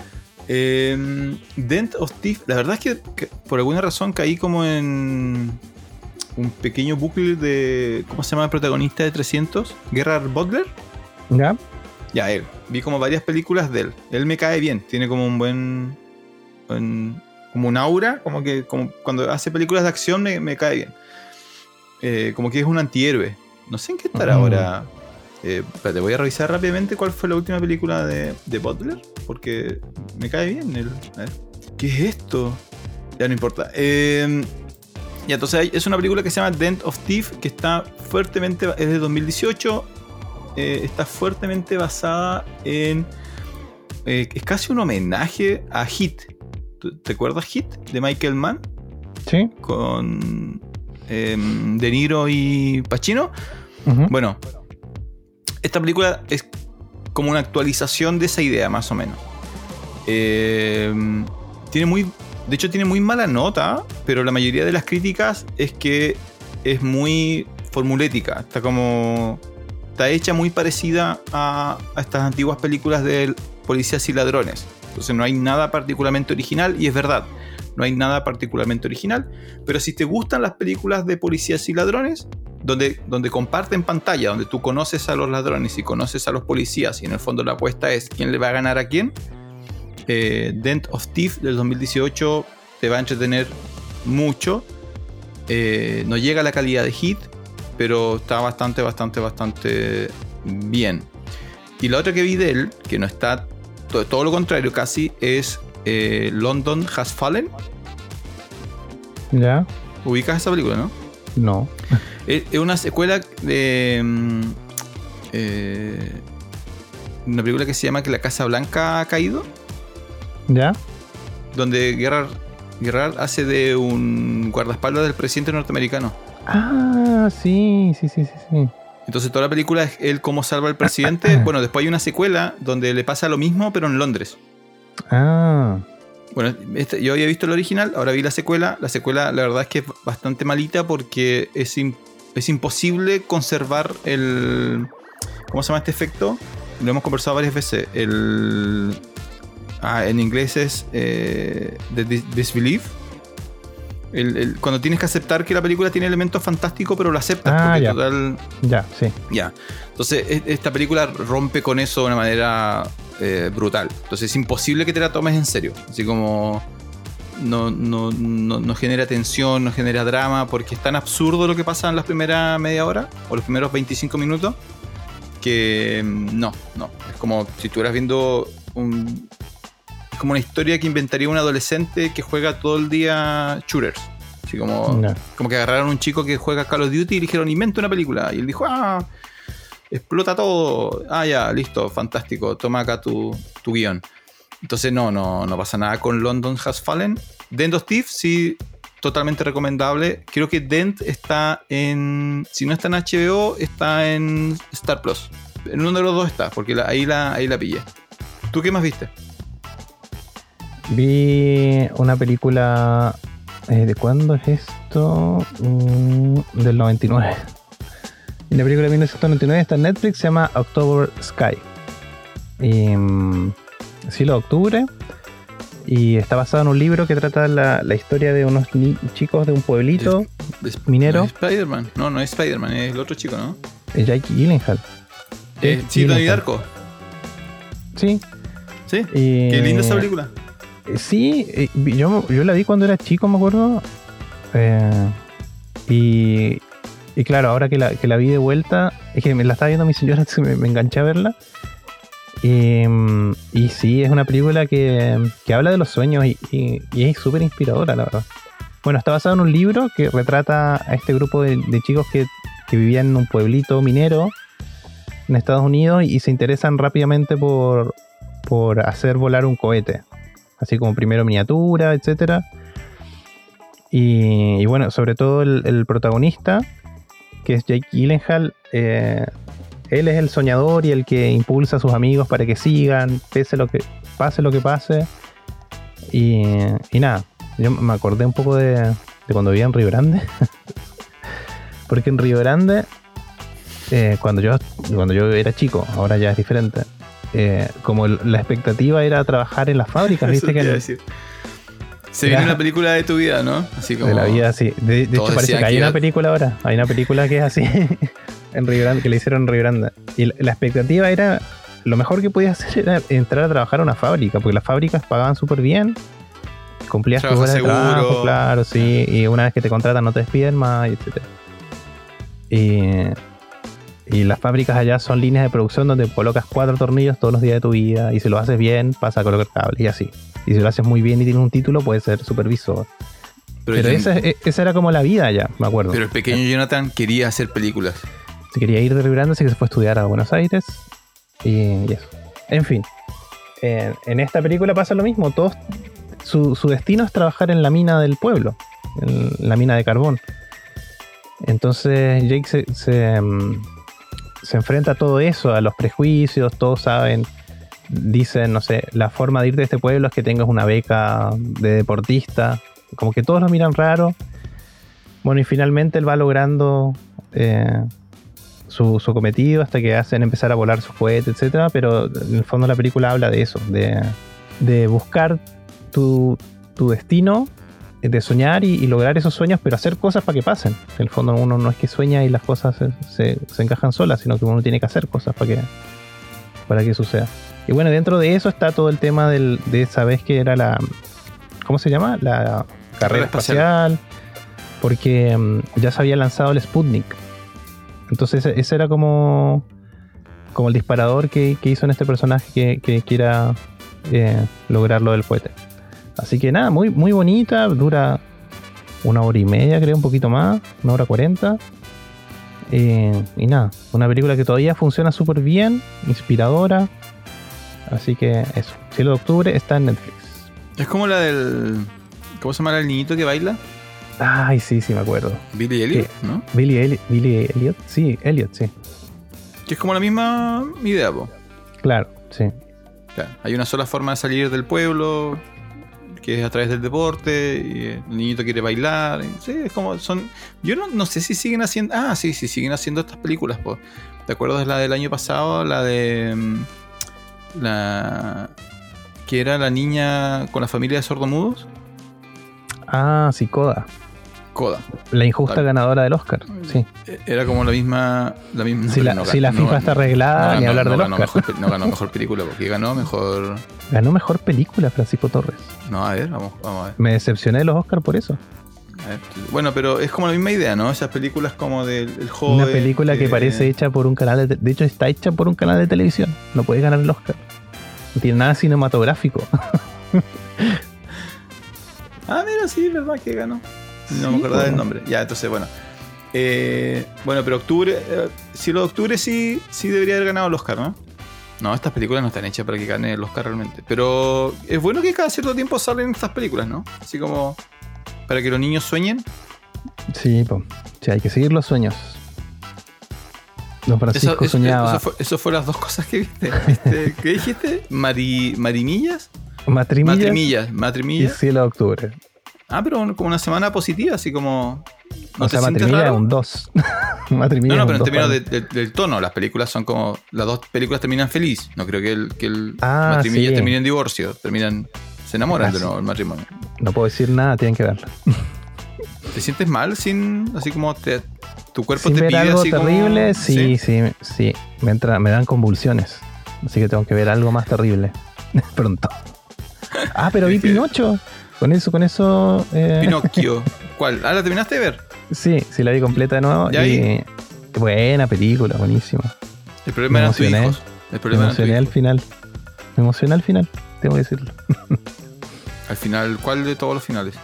Eh, Dent of Thief, la verdad es que, que, por alguna razón caí como en un pequeño bucle de. ¿Cómo se llama el protagonista de 300? Gerard Butler. ¿Ya? Ya, él. Vi como varias películas de él. Él me cae bien, tiene como un buen. Un, como un aura, como que como cuando hace películas de acción me, me cae bien. Eh, como que es un antihéroe. No sé en qué estará uh -huh. ahora. Eh, espérate, voy a revisar rápidamente cuál fue la última película de, de Butler, porque me cae bien. El, a ver. ¿Qué es esto? Ya no importa. Eh, y entonces es una película que se llama Dent of Thief, que está fuertemente, es de 2018, eh, está fuertemente basada en... Eh, es casi un homenaje a Hit. ¿Te acuerdas Hit? De Michael Mann. Sí. Con De Niro y Pacino. Uh -huh. Bueno, esta película es como una actualización de esa idea, más o menos. Eh, tiene muy. De hecho, tiene muy mala nota, pero la mayoría de las críticas es que es muy formulética. Está como. Está hecha muy parecida a, estas antiguas películas de policías y ladrones. Entonces no hay nada particularmente original, y es verdad, no hay nada particularmente original. Pero si te gustan las películas de policías y ladrones, donde, donde comparten pantalla, donde tú conoces a los ladrones y conoces a los policías, y en el fondo la apuesta es quién le va a ganar a quién, eh, Dent of Thief del 2018 te va a entretener mucho. Eh, no llega a la calidad de Hit, pero está bastante, bastante, bastante bien. Y la otra que vi de él, que no está todo, todo lo contrario casi, es eh, London Has Fallen. ¿Ya? ¿Ubicas esa película, no? No. Es, es una secuela de. mm, Eh, una película que se llama Que la Casa Blanca ha caído. ¿Ya? Donde Gerard, Gerard hace de un guardaespaldas del presidente norteamericano. Ah, sí, sí, sí, sí, sí. Entonces toda la película es él cómo salva al presidente. bueno, después hay una secuela donde le pasa lo mismo, pero en Londres. Ah. Bueno, este- yo había visto el original, ahora vi la secuela. La secuela, la verdad es que es bastante malita porque es, es imposible conservar el. ¿Cómo se llama este efecto? Lo hemos conversado varias veces. El. Ah, en inglés es. Eh, the dis- disbelief. El- el- cuando tienes que aceptar que la película tiene elementos fantásticos, pero lo aceptas Ah, porque ya. total. Ya, sí. Ya. Entonces, e- esta película rompe con eso de una manera eh, brutal. Entonces, es imposible que te la tomes en serio. Así como. No, no, no, no genera tensión, no genera drama, porque es tan absurdo lo que pasa en la primera media hora o los primeros 25 minutos que mm, no, no. Es como si estuvieras viendo un. Como una historia que inventaría un adolescente que juega todo el día shooters. Así como. Como que agarraron a un chico que juega Call of Duty y le dijeron, inventa una película. Y él dijo, ah, explota todo. Ah, ya, listo, fantástico. Toma acá tu, tu guion. Entonces, no, no, no pasa nada con London Has Fallen. Dent of Thief, sí, totalmente recomendable. Creo que Dent está en. Si no está en HBO, está en Star Plus. En uno de los dos está, porque la- ahí, la, ahí la pillé. ¿Tú qué más viste? Vi una película. eh, ¿De cuándo es esto? Mm, del 99. Y la película de 1999 está en Netflix, se llama October Sky. Y, mm, siglo de octubre. Y está basado en un libro que trata la, la historia de unos ni- chicos de un pueblito, Es- Minero. ¿no es Spider-Man. No, no es Spider-Man, es el otro chico, ¿no? de Jake Gyllenhaal. Eh, sí. Darko. Sí. Sí. y- Qué linda esa película. Eh, Sí, eh, yo, la vi cuando era chico, me acuerdo. Eh, y, y claro, ahora que la, vi de vuelta, es que me la estaba viendo mi señora, me, me enganché a verla. Y, sí, es una película que, habla de los sueños y, es súper inspiradora, la verdad. Bueno, está basado en un libro que retrata a este grupo de, chicos que, vivían en un pueblito minero en Estados Unidos y se interesan rápidamente por hacer volar un cohete. Así como primero miniatura, etcétera. Y, bueno, sobre todo el, protagonista, que es Jake Gyllenhaal, eh, él es el soñador y el que impulsa a sus amigos para que sigan, pese lo que pase lo que pase. Y, nada, yo me acordé un poco de, de cuando vivía en Río Grande. Porque en Río Grande, eh, cuando, yo, cuando yo era chico, ahora ya es diferente. Eh, como la expectativa era trabajar en las fábricas, viste te que decir. Se Era- viene una película de tu vida, ¿no? Así como. de la vida, sí. De, hecho, parece que hay una película ahora. Hay una película que es así en Grande, que le hicieron en Grande. Y la, la expectativa era. Lo mejor que podías hacer era entrar a trabajar a una fábrica, porque las fábricas pagaban súper bien. Cumplías Trabajo horas de trabajo, claro, sí. Y una vez que te contratan no te despiden más, etc. Y, y las fábricas allá son líneas de producción donde colocas cuatro tornillos todos los días de tu vida. Y si lo haces bien, pasa a colocar cables y así. Y si lo haces muy bien y tienes un título, puedes ser supervisor. Pero, esa, e- esa era como la vida ya, me acuerdo. pero el pequeño Jonathan quería hacer películas. Se quería ir de Río Grande, así que se fue a estudiar a Buenos Aires. Y, y eso. En fin. En, en esta película pasa lo mismo. Todos, su, su destino es trabajar en la mina del pueblo. En la mina de carbón. Entonces Jake se, se, mm, se enfrenta a todo eso, a los prejuicios, todos saben, dicen, no sé, la forma de ir de este pueblo es que tengas una beca de deportista, como que todos lo miran raro. Bueno, y finalmente él va logrando eh, su, cometido hasta que hacen empezar a volar su cohete, etcétera, pero en el fondo la película habla de eso, de, buscar tu destino, de soñar y, y lograr esos sueños, pero hacer cosas para que pasen. En el fondo uno no es que sueña y las cosas se, se- se encajan solas, sino que uno tiene que hacer cosas para que, para que suceda. Y bueno, dentro de eso está todo el tema del, de esa vez que era la... ¿Cómo se llama? La carrera espacial. espacial. Porque mm, ya se había lanzado el Sputnik. Entonces ese- ese era como, como el disparador que, que hizo en este personaje que, que quiera eh, lograr lo del cohete. Así que nada, muy, muy bonita, dura una hora y media, creo, un poquito más, una hora cuarenta. Eh, y nada, una película que todavía funciona súper bien, inspiradora. Así que eso, cielo de octubre está en Netflix. Es como la del. ¿Cómo se llama el niñito que baila? Ay, sí, sí, me acuerdo. Billy Elliot, ¿no? Billy, Eli- Billy Elliot, sí, Elliot, sí. Que es como la misma idea, po. Claro, sí. Claro, hay una sola forma de salir del pueblo, que es a través del deporte, y el niñito quiere bailar. sí, es como son. Yo no, no sé si siguen haciendo. Ah, sí, sí, siguen haciendo estas películas. po. ¿Te acuerdas la del año pasado? La de. mm, La. que era la niña con la familia de sordomudos. Ah, sí, Coda. Coda. La injusta Tal. ganadora del Oscar. Sí. E- Era como la misma. La misma Si la, no si la FIFA está arreglada, no ni hablar no del ganó Oscar. mejor no ganó mejor película, porque ganó mejor. Ganó mejor película Francisco Torres. No, a ver, vamos, vamos a ver. Me decepcioné de los Oscar por eso. Bueno, pero es como la misma idea, ¿no? Esas películas como del el joven. Una película que parece hecha por un canal de, te- de hecho está hecha por un canal de televisión. No puede ganar el Oscar. No tiene nada cinematográfico. Ah, mira, sí, verdad que ganó. No me acordaba del nombre. Ya, entonces, bueno. Eh, bueno, pero octubre. eh, si lo de octubre sí, sí debería haber ganado el Oscar, ¿no? No, estas películas no están hechas para que gane el Oscar realmente. Pero es bueno que cada cierto tiempo salen estas películas, ¿no? Así como para que los niños sueñen. Sí, po. Sí, hay que seguir los sueños. Don Francisco Eso, eso- soñaba eso fue, eso fue las dos cosas que viste. ¿Viste? ¿Qué dijiste? Mari, ¿Marimillas? matrimillas Matrimillas. y Matrimillas. cielo de octubre. Ah, pero como una semana positiva, así como. ¿No o sea, matrimilla un 2. matrimilla No, no, pero en términos para- de- de- del tono, las películas son como. Las dos películas terminan feliz. No creo que el, que el Ah, matrimonio sí. termine en divorcio. Terminan. Se enamoran Ah, de sí. nuevo el matrimonio. No puedo decir nada, tienen que verlo. ¿Te sientes mal sin. así como te, tu cuerpo Sin te ver pide algo así como- terrible, sí, sí, sí. Me, entra, me dan convulsiones. Así que tengo que ver algo más terrible. Pronto. Ah, pero vi Pinocho. Con eso, con eso. eh, Pinocchio. ¿Cuál? Ah, ¿la terminaste de ver? Sí, sí, la vi completa de nuevo. ¿Ya y buena película, buenísima. El problema Me eran tus hijos. El Me problema emocioné al final. Me emocioné al final, tengo que decirlo. Al final, ¿cuál de todos los finales?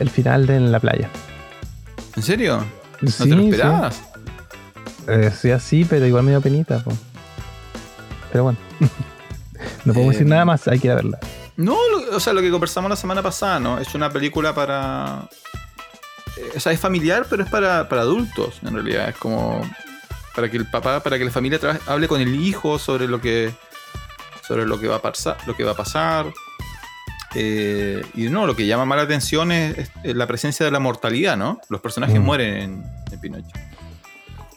El final de En la playa. ¿En serio? ¿No sí, te lo sí. esperabas? Eh, sí, así, pero igual me dio penita. po. Pero bueno. no podemos Eh, decir nada más, hay que ir a verla. No, lo- o sea, lo que conversamos la semana pasada, ¿no? Es una película para. eh, O sea, es familiar, pero es para, para adultos, en realidad. Es como. Para que el papá, para que la familia hable con el hijo sobre lo que. Sobre lo que va a pasar. Lo que va a pasar. Eh, y no, lo que llama más la atención es, es la presencia de la mortalidad, ¿no? Los personajes Mm. mueren en, en Pinocho.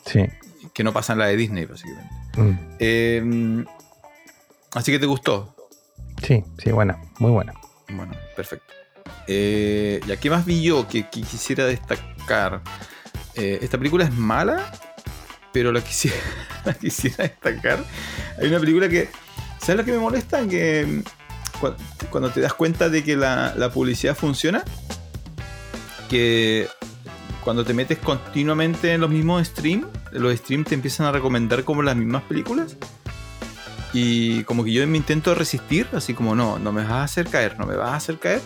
Sí. Que no pasa en la de Disney, básicamente. Mm. Eh, así que te gustó. Sí, sí, buena, muy buena. Bueno, perfecto. Eh, ¿Y aquí más vi yo que, quisiera destacar? Eh, esta película es mala, pero la quisiera, destacar. Hay una película que. ¿Sabes lo que me molesta? Que mm, cu- cuando te das cuenta de que la publicidad funciona, que cuando te metes continuamente en los mismos streams, los streams te empiezan a recomendar como las mismas películas. Y como que yo me intento resistir, así como no, no me vas a hacer caer, no me vas a hacer caer.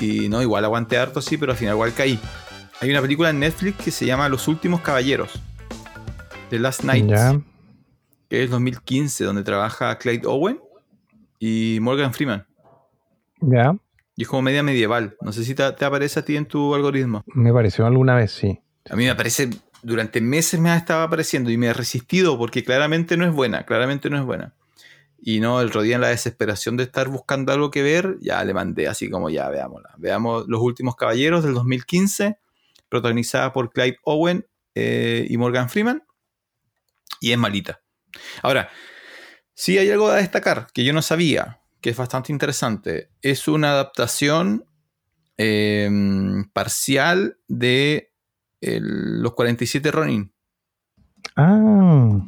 Y no, igual aguanté harto, sí, pero al final igual caí. Hay una película en Netflix que se llama Los Últimos Caballeros. The Last Knights. Ya. Que es 2015, donde trabaja Clyde Owen y Morgan Freeman. Ya. Y es como media medieval. No sé si te, te aparece a ti en tu algoritmo. Me pareció alguna vez, sí. A mí me aparece, durante meses me ha estado apareciendo y me he resistido porque claramente no es buena, claramente no es buena. Y no, el otro día en la desesperación de estar buscando algo que ver, ya le mandé así como ya, veámosla. Veamos Los Últimos Caballeros del 2015, protagonizada por Clive Owen eh, y Morgan Freeman. Y es malita. Ahora, sí hay algo a destacar que yo no sabía, que es bastante interesante. Es una adaptación eh, parcial de los 47 Ronin. Ah,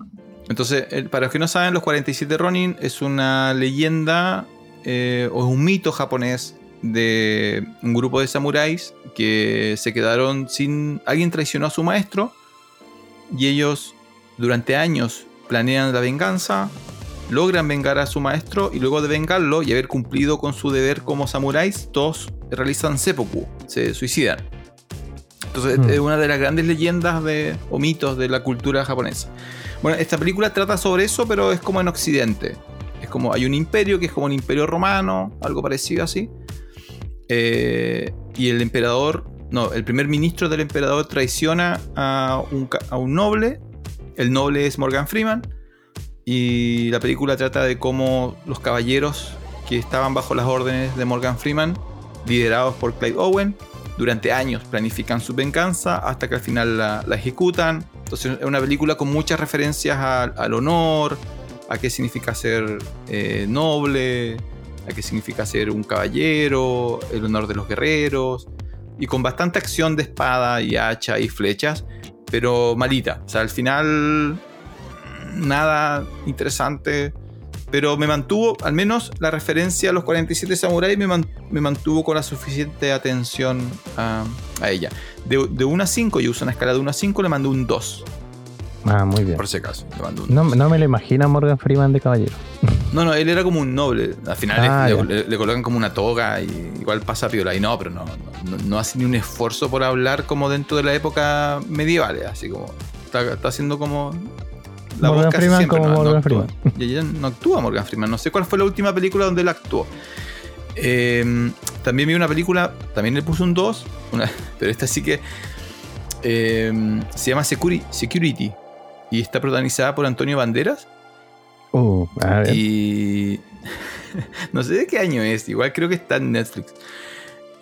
Entonces, para los que no saben, los 47 Ronin es una leyenda eh, o es un mito japonés de un grupo de samuráis que se quedaron sin... Alguien traicionó a su maestro y ellos durante años planean la venganza, logran vengar a su maestro y luego de vengarlo y haber cumplido con su deber como samuráis, todos realizan seppuku, se suicidan. Entonces Hmm. es una de las grandes leyendas de, o mitos de la cultura japonesa. Bueno, esta película trata sobre eso, pero es como en Occidente. Es como hay un imperio que es como un imperio romano, algo parecido así. Eh, y el emperador, no, el primer ministro del emperador traiciona a un, a un noble. El noble es Morgan Freeman. Y la película trata de cómo los caballeros que estaban bajo las órdenes de Morgan Freeman liderados por Clive Owen. Durante años planifican su venganza hasta que al final la ejecutan. Entonces es una película con muchas referencias al, honor, a qué significa ser eh, noble, a qué significa ser un caballero, el honor de los guerreros, y con bastante acción de espada y hacha y flechas, pero malita. O sea, al final nada interesante, pero me mantuvo, al menos la referencia a los 47 samuráis me, man- me mantuvo con la suficiente atención a, a ella. De, de 1 a 5, yo uso una escala de 1 a 5, le mandé un 2, Ah, muy bien. por si acaso. Le mandé un No, 2. no me lo imagino a Morgan Freeman de caballero. No, no, él era como un noble. Al final Ah, le, ya. le- le colocan como una toga y igual pasa piola. Y no, pero no, no, no- no hace ni un esfuerzo por hablar como dentro de la época medieval. Así como está, está haciendo como la Morgan voz casi Freeman siempre, como no, no Morgan actúa. Freeman. Y ella no actúa Morgan Freeman. No sé cuál fue la última película donde él actuó. Eh, también vi una película, también le puse un 2, una- pero esta sí que eh, se llama Securi- Security y está protagonizada por Antonio Banderas. A ver. Y no sé de qué año es, igual creo que está en Netflix.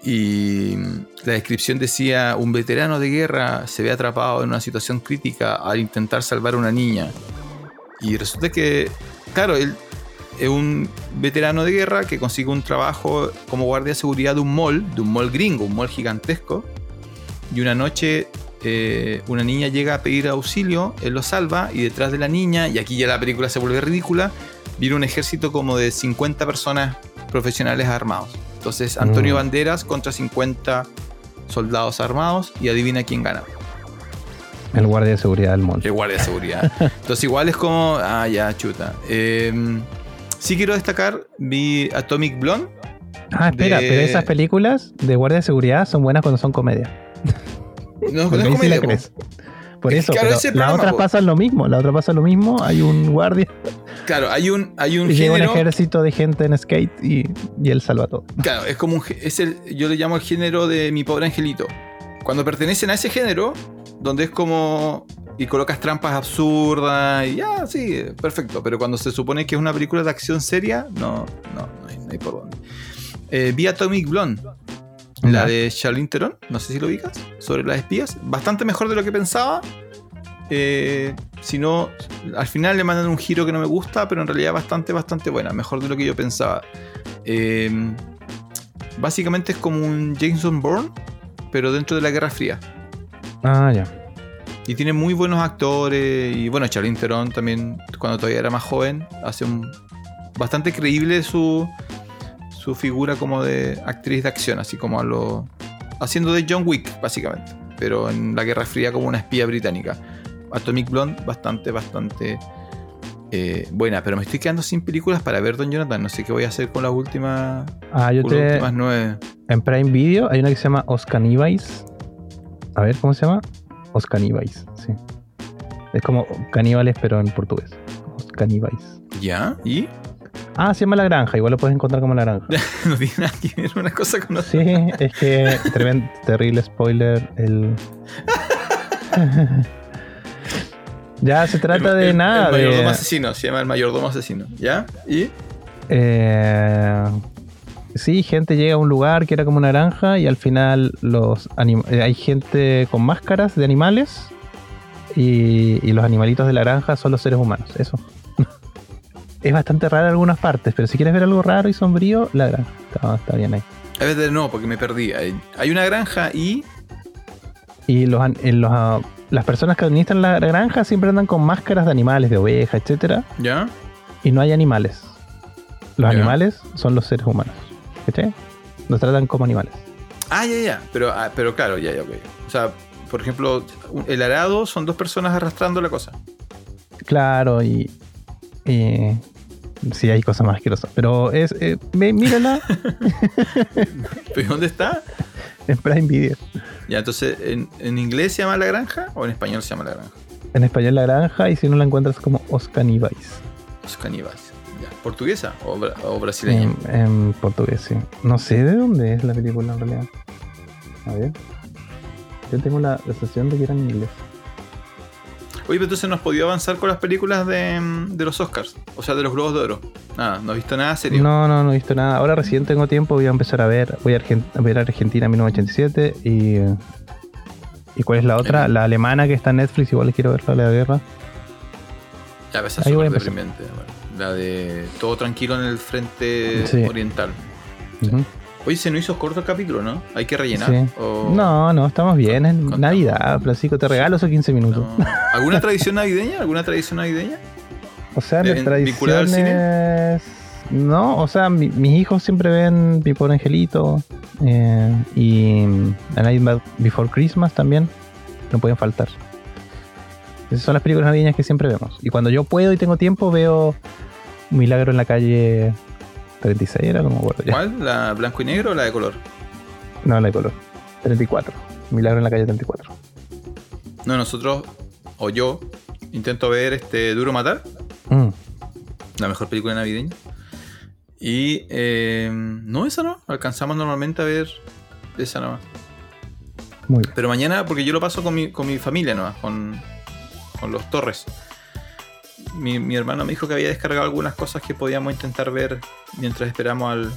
Y la descripción decía, un veterano de guerra se ve atrapado en una situación crítica al intentar salvar a una niña. Y resulta que, claro, él es un veterano de guerra que consigue un trabajo como guardia de seguridad de un mall, de un mall gringo, un mall gigantesco. Y una noche eh, una niña llega a pedir auxilio, él lo salva y detrás de la niña, y aquí ya la película se vuelve ridícula, viene un ejército como de 50 personas profesionales armados. Entonces Antonio Mm. Banderas contra 50 soldados armados y adivina quién gana. El guardia de seguridad del mall. El guardia de seguridad. Entonces igual es como, ah, ya, chuta. Eh, sí quiero destacar, vi Atomic Blonde. Ah, espera, de- pero esas películas de guardia de seguridad son buenas cuando son comedia. No, no es ahí sí comedia, la crees. Por Es eso, claro, pero otras po. pasan lo mismo. La otra pasa lo mismo. Hay un guardia Claro, hay un, hay un y llega un género. ejército de gente en skate y, y él salva todo. Claro, es como un, es el, yo le llamo el género de mi pobre angelito. Cuando pertenecen a ese género, donde es como y colocas trampas absurdas y ya, sí, perfecto. Pero cuando se supone que es una película de acción seria, no, no, no hay, no hay por dónde. Eh, vi Atomic Blonde, la de Charlene Theron, no sé si lo ubicas, sobre las espías. Bastante mejor de lo que pensaba. Eh, si no, al final le mandan un giro que no me gusta, pero en realidad bastante, bastante buena. Mejor de lo que yo pensaba. Eh, básicamente es como un Jameson Bourne, pero dentro de la Guerra Fría. Ah, ya. Y tiene muy buenos actores. Y bueno, Charlize Theron también, cuando todavía era más joven, hace un. Bastante creíble su. Su figura como de actriz de acción, así como a lo. Haciendo de John Wick, básicamente. Pero en la Guerra Fría como una espía británica. Atomic Blonde, bastante, bastante. eh, buena, pero me estoy quedando sin películas para ver Don Jonathan. No sé qué voy a hacer con las últimas, Ah, yo con las te. últimas nueve. En Prime Video hay una que se llama Oscanibais. A ver, ¿cómo se llama? Oscanibais, sí. Es como caníbales, pero en portugués. Oscanibais. ¿Ya? ¿Y? Ah, se llama La Granja. Igual lo puedes encontrar como La Granja. no tiene nada que ver una cosa con otra. Sí, es que tremen- terrible spoiler. El... ya se trata El- de el- nada. El mayordomo de, asesino, se llama el mayordomo asesino. ¿Ya? ¿Y? eh, sí, gente llega a un lugar que era como una granja y al final los eh, hay gente con máscaras de animales y, y los animalitos de la granja son los seres humanos. Eso. Es bastante raro en algunas partes, pero si quieres ver algo raro y sombrío, la granja. Está, está bien ahí. A ver, no, porque me perdí. Hay una granja y. Y los, en los, ah, las personas que administran la granja siempre andan con máscaras de animales, de ovejas, etcétera, ¿Ya? y no hay animales. Los Ya. animales son los seres humanos. ¿Cachai? Los tratan como animales. Ah, ya, ya. Pero, ah, pero claro, ya, ya, ok. O sea, por ejemplo, el arado son dos personas arrastrando la cosa. Claro, y. y sí, hay cosas más asquerosas. Pero es. eh, mírala ¿Pero dónde está? en Prime Video. Ya, entonces, ¿en, en inglés se llama la granja o en español se llama la granja? En español la granja, y si no la encuentras como Oscanibais. Los caníbales. Ya. ¿Portuguesa o, bra- o brasileña? En, en portugués, sí. No sé de dónde es la película en realidad. A ver. Yo tengo la, la sensación de que era en inglés. Oye, pero entonces no has podido avanzar con las películas de, de los Oscars, o sea, de los Globos de Oro. Nada, no has visto nada serio. No, no, no he visto nada. Ahora recién tengo tiempo, voy a empezar a ver. Voy a, Argen- a ver Argentina 1987 y. ¿Y cuál es la otra? La alemana que está en Netflix, igual quiero ver la de la guerra. Ya, a súper empezar. deprimente. bueno. La de todo tranquilo en el frente Sí. oriental. Ujú. Oye, se nos hizo corto el capítulo, ¿no? Hay que rellenar. Sí. o- No, no, estamos bien. Es Contamos. Navidad, Francisco, te regalo esos 15 minutos. no. ¿Alguna tradición navideña? ¿Alguna tradición navideña? O sea, ¿De- de vinculada al cine? tradiciones. No, o sea, mi- mis hijos siempre ven Mi Pobre Angelito eh, y A Nightmare Before Christmas también. No pueden faltar. Esas son las películas navideñas que siempre vemos. Y cuando yo puedo y tengo tiempo, veo Milagro en la calle 36, era como acuerdo ya. ¿Cuál? ¿La blanco y negro o la de color? No, la de color. 34. Milagro en la calle 34. No, nosotros, o yo, intento ver este Duro Matar, Mm, la mejor película navideña. Y eh, no, esa no. Alcanzamos normalmente a ver esa nomás. muy bien. Pero mañana, porque yo lo paso con mi, con mi familia nomás, con, con los Torres. Mi, mi hermano me dijo que había descargado algunas cosas que podíamos intentar ver mientras esperamos al.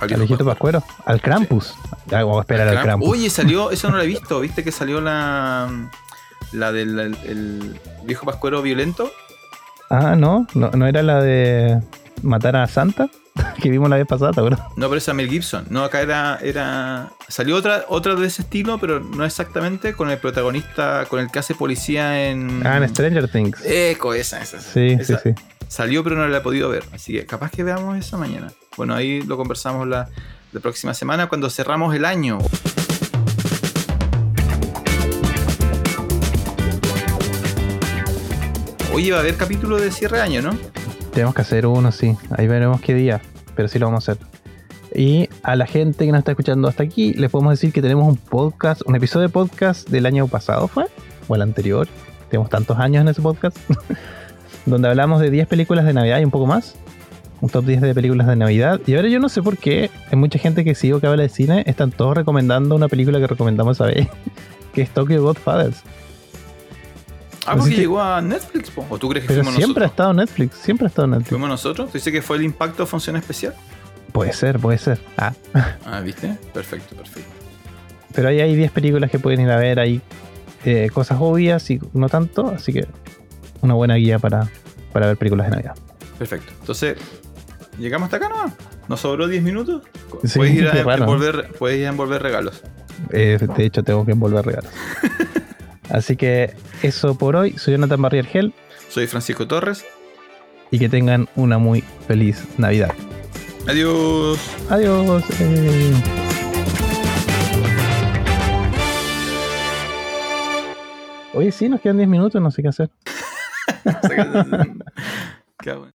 Al viejo viejito Pascuero. Al Krampus. Ya, vamos a esperar al Kramp- Krampus. Oye, salió, eso no lo he visto, ¿viste que salió la. La del el- el viejo pascuero violento? Ah, no, no, no era la de matar a Santa que vimos la vez pasada, ¿te acuerdas? No, pero esa Mel Gibson. No, acá era. era salió otra, otra de ese estilo, pero no exactamente, con el protagonista, con el que hace policía en. Ah, en Stranger Things. Eco, esa, esa. Sí, esa. sí, sí. Salió, pero no la he podido ver. Así que capaz que veamos eso mañana. Bueno, ahí lo conversamos la, la próxima semana cuando cerramos el año. Oye, va a haber capítulo de cierre de año, ¿no? Tenemos que hacer uno, sí. Ahí veremos qué día, pero sí lo vamos a hacer. Y a la gente que nos está escuchando hasta aquí, les podemos decir que tenemos un podcast, un episodio de podcast del año pasado, ¿fue? O el anterior. Tenemos tantos años en ese podcast. donde hablamos de 10 películas de Navidad y un poco más. Un top 10 de películas de Navidad. Y ahora yo no sé por qué, hay mucha gente que sigo que habla de cine, están todos recomendando una película que recomendamos esa vez, que es Tokyo Godfathers. Ah, porque llegó a Netflix, po. ¿o tú crees que Pero fuimos siempre ha estado Netflix, siempre ha estado Netflix. ¿Fuimos nosotros? ¿Tú dices que fue el impacto función especial? Puede ser, puede ser. Ah, Ah, ¿viste? Perfecto, perfecto. pero ahí hay 10 películas que pueden ir a ver, hay eh, cosas obvias y no tanto, así que una buena guía para, para ver películas de Navidad. Perfecto. Entonces, llegamos hasta acá, ¿no? ¿Nos sobró 10 minutos? Sí, puedes, ir a envolver, puedes ir a envolver regalos. Eh, de hecho, tengo que envolver regalos. así que eso por hoy. Soy Jonathan Barriergel Soy Francisco Torres. y que tengan una muy feliz Navidad. Adiós. Adiós. eh. Oye, sí, nos quedan 10 minutos, no sé qué hacer. Qué bueno.